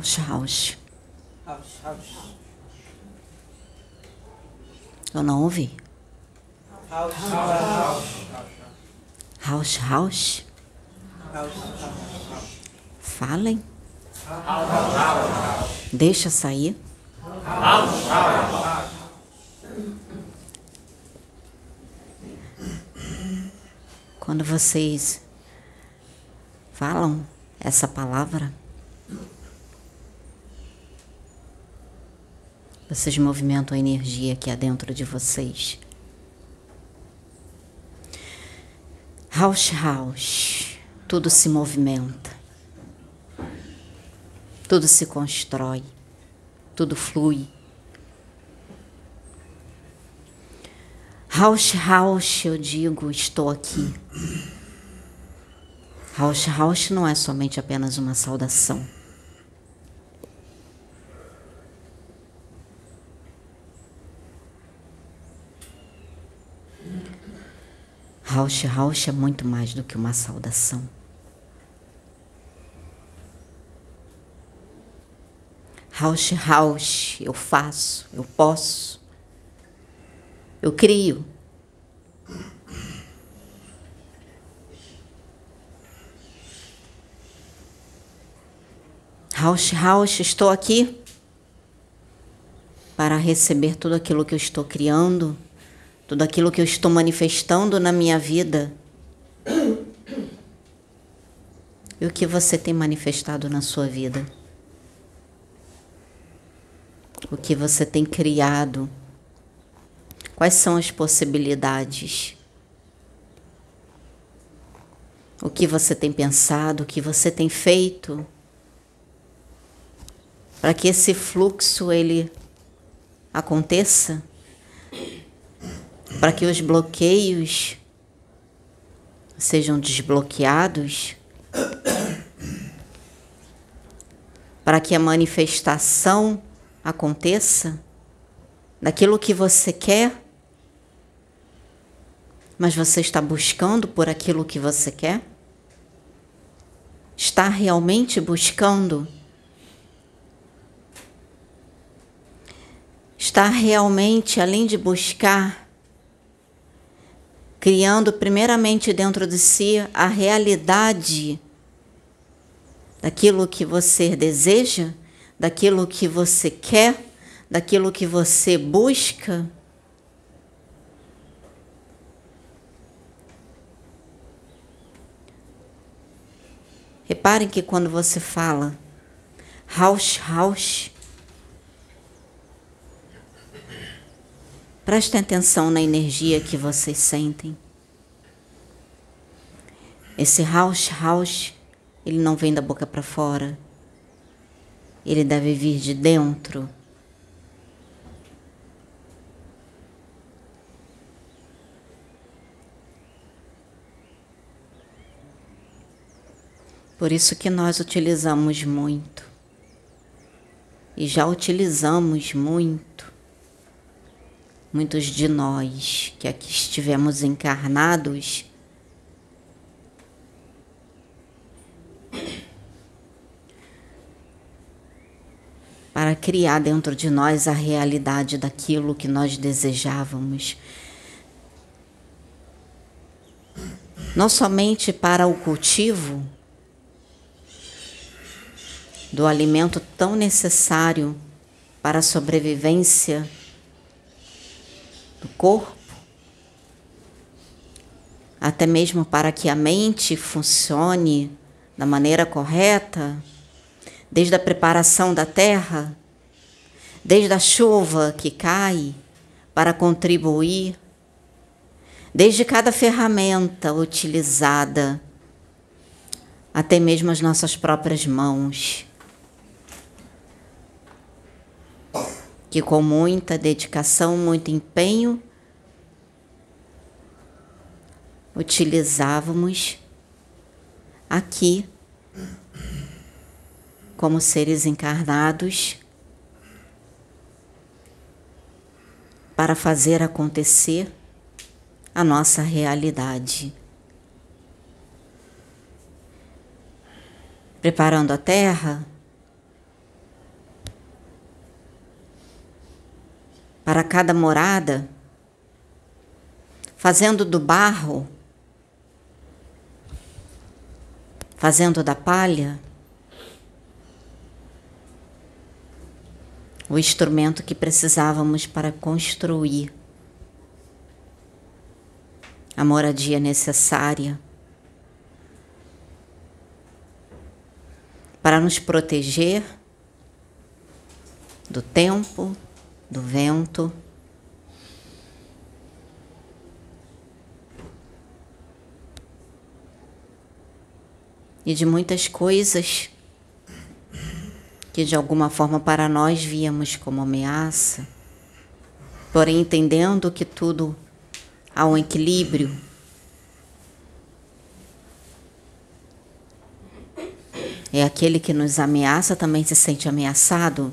House, house. House, house. Eu não ouvi. House, house. House, house. Falem. Deixa sair. Quando vocês falam essa palavra, vocês movimentam a energia que há dentro de vocês. House, house, tudo se movimenta, tudo se constrói, tudo flui. House, house, eu digo, estou aqui. House, house não é somente apenas uma saudação. Rausch Rausch é muito mais do que uma saudação. Rausch Rausch, eu faço, eu posso, eu crio. Rausch Rausch, estou aqui para receber tudo aquilo que eu estou criando tudo aquilo que eu estou manifestando na minha vida e o que você tem manifestado na sua vida. O que você tem criado. Quais são as possibilidades? O que você tem pensado, o que você tem feito para que esse fluxo ele aconteça? Para que os bloqueios sejam desbloqueados, para que a manifestação aconteça daquilo que você quer, mas você está buscando por aquilo que você quer? Está realmente buscando? Está realmente, além de buscar, criando primeiramente dentro de si a realidade daquilo que você deseja, daquilo que você quer, daquilo que você busca. Reparem que quando você fala house, house, Prestem atenção na energia que vocês sentem. Esse house, house, ele não vem da boca para fora. Ele deve vir de dentro. Por isso que nós utilizamos muito. E já utilizamos muito muitos de nós que aqui estivemos encarnados, para criar dentro de nós a realidade daquilo que nós desejávamos. Não somente para o cultivo do alimento tão necessário para a sobrevivência do corpo, até mesmo para que a mente funcione da maneira correta, desde a preparação da terra, desde a chuva que cai para contribuir, desde cada ferramenta utilizada, até mesmo as nossas próprias mãos. Que com muita dedicação, muito empenho, utilizávamos aqui como seres encarnados para fazer acontecer a nossa realidade. Preparando a terra para cada morada, fazendo do barro, fazendo da palha o instrumento que precisávamos para construir a moradia necessária para nos proteger do tempo, do vento. E de muitas coisas que de alguma forma para nós víamos como ameaça, porém entendendo que tudo há um equilíbrio. É aquele que nos ameaça também se sente ameaçado.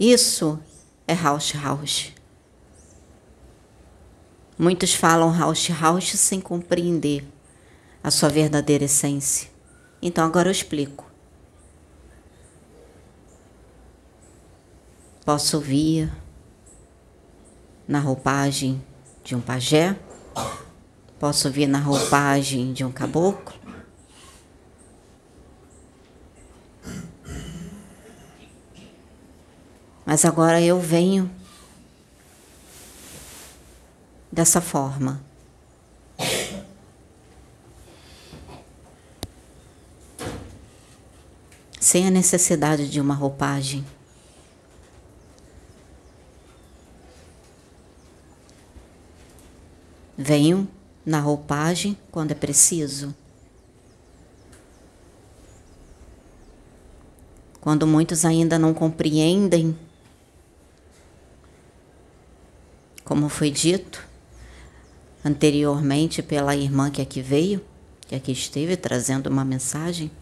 Isso é Rausch Rausch. Muitos falam Rausch Rausch sem compreender a sua verdadeira essência. Então agora eu explico. Posso vir na roupagem de um pajé, posso vir na roupagem de um caboclo, mas agora eu venho dessa forma. Sem a necessidade de uma roupagem. Venho na roupagem quando é preciso. Quando muitos ainda não compreendem, como foi dito anteriormente pela irmã que aqui veio, que aqui esteve trazendo uma mensagem,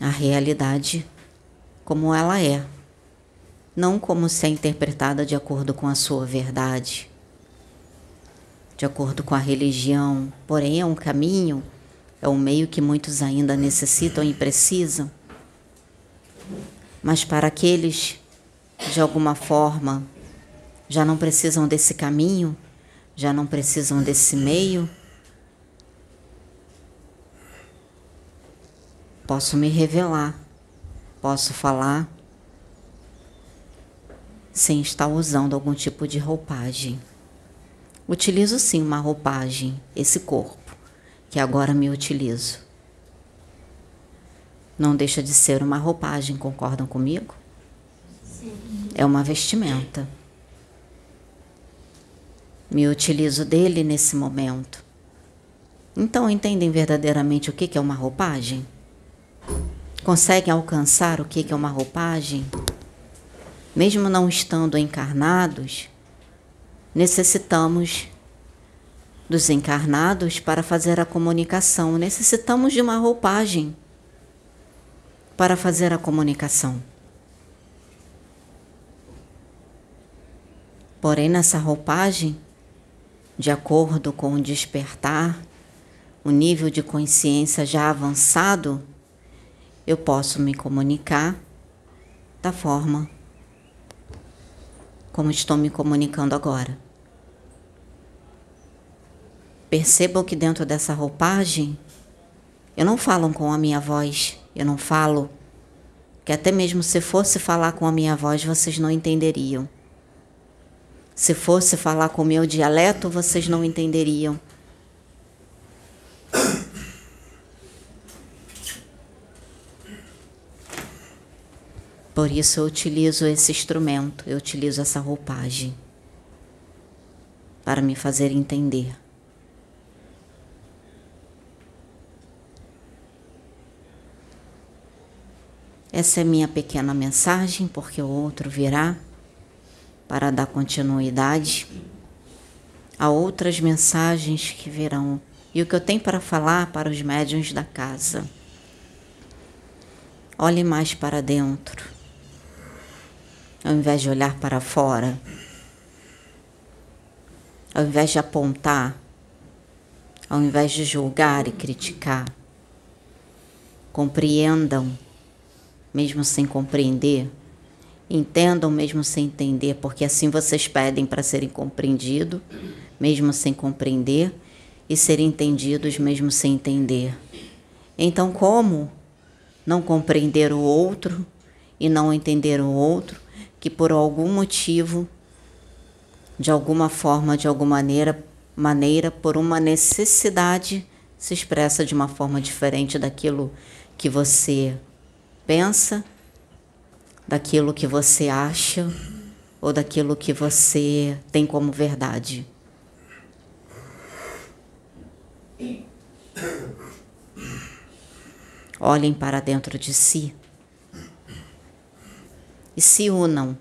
a realidade como ela é não como ser interpretada de acordo com a sua verdade, de acordo com a religião, porém é um caminho, é um meio que muitos ainda necessitam e precisam. Mas para aqueles, de alguma forma, já não precisam desse caminho, já não precisam desse meio, posso me revelar, posso falar sem estar usando algum tipo de roupagem. Utilizo sim uma roupagem, esse corpo, que agora me utilizo. Não deixa de ser uma roupagem, concordam comigo? É uma vestimenta. Me utilizo dele nesse momento. Então, entendem verdadeiramente o que é uma roupagem? Conseguem alcançar o que é uma roupagem? mesmo não estando encarnados, necessitamos dos encarnados para fazer a comunicação. Necessitamos de uma roupagem para fazer a comunicação. Porém, nessa roupagem, de acordo com o despertar, o nível de consciência já avançado, eu posso me comunicar da forma como estou me comunicando agora. Percebam que dentro dessa roupagem, eu não falo com a minha voz, eu não falo, que até mesmo se fosse falar com a minha voz, vocês não entenderiam. Se fosse falar com o meu dialeto, vocês não entenderiam. Por isso eu utilizo esse instrumento, eu utilizo essa roupagem para me fazer entender. Essa é minha pequena mensagem, porque o outro virá para dar continuidade a outras mensagens que virão e o que eu tenho para falar para os médiuns da casa. Olhe mais para dentro ao invés de olhar para fora, ao invés de apontar ao invés de julgar e criticar. Compreendam, mesmo sem compreender. Entendam, mesmo sem entender, porque assim vocês pedem para serem compreendidos, mesmo sem compreender, e serem entendidos, mesmo sem entender. Então, como não compreender o outro e não entender o outro que por algum motivo, de alguma forma, de alguma maneira, maneira, por uma necessidade, se expressa de uma forma diferente daquilo que você pensa, daquilo que você acha ou daquilo que você tem como verdade. Olhem para dentro de si e se unam.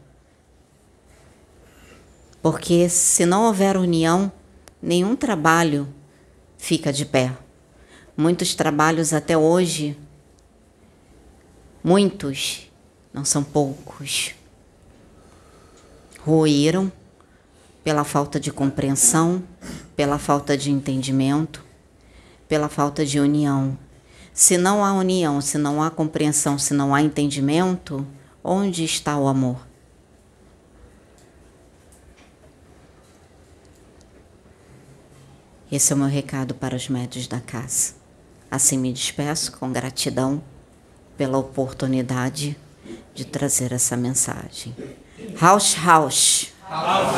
Porque se não houver união, nenhum trabalho fica de pé. Muitos trabalhos até hoje, muitos, não são poucos, ruíram pela falta de compreensão, pela falta de entendimento, pela falta de união. Se não há união, se não há compreensão, se não há entendimento, onde está o amor? Esse é o meu recado para os médios da casa. Assim me despeço com gratidão pela oportunidade de trazer essa mensagem. Rausch, Rausch. Rausch.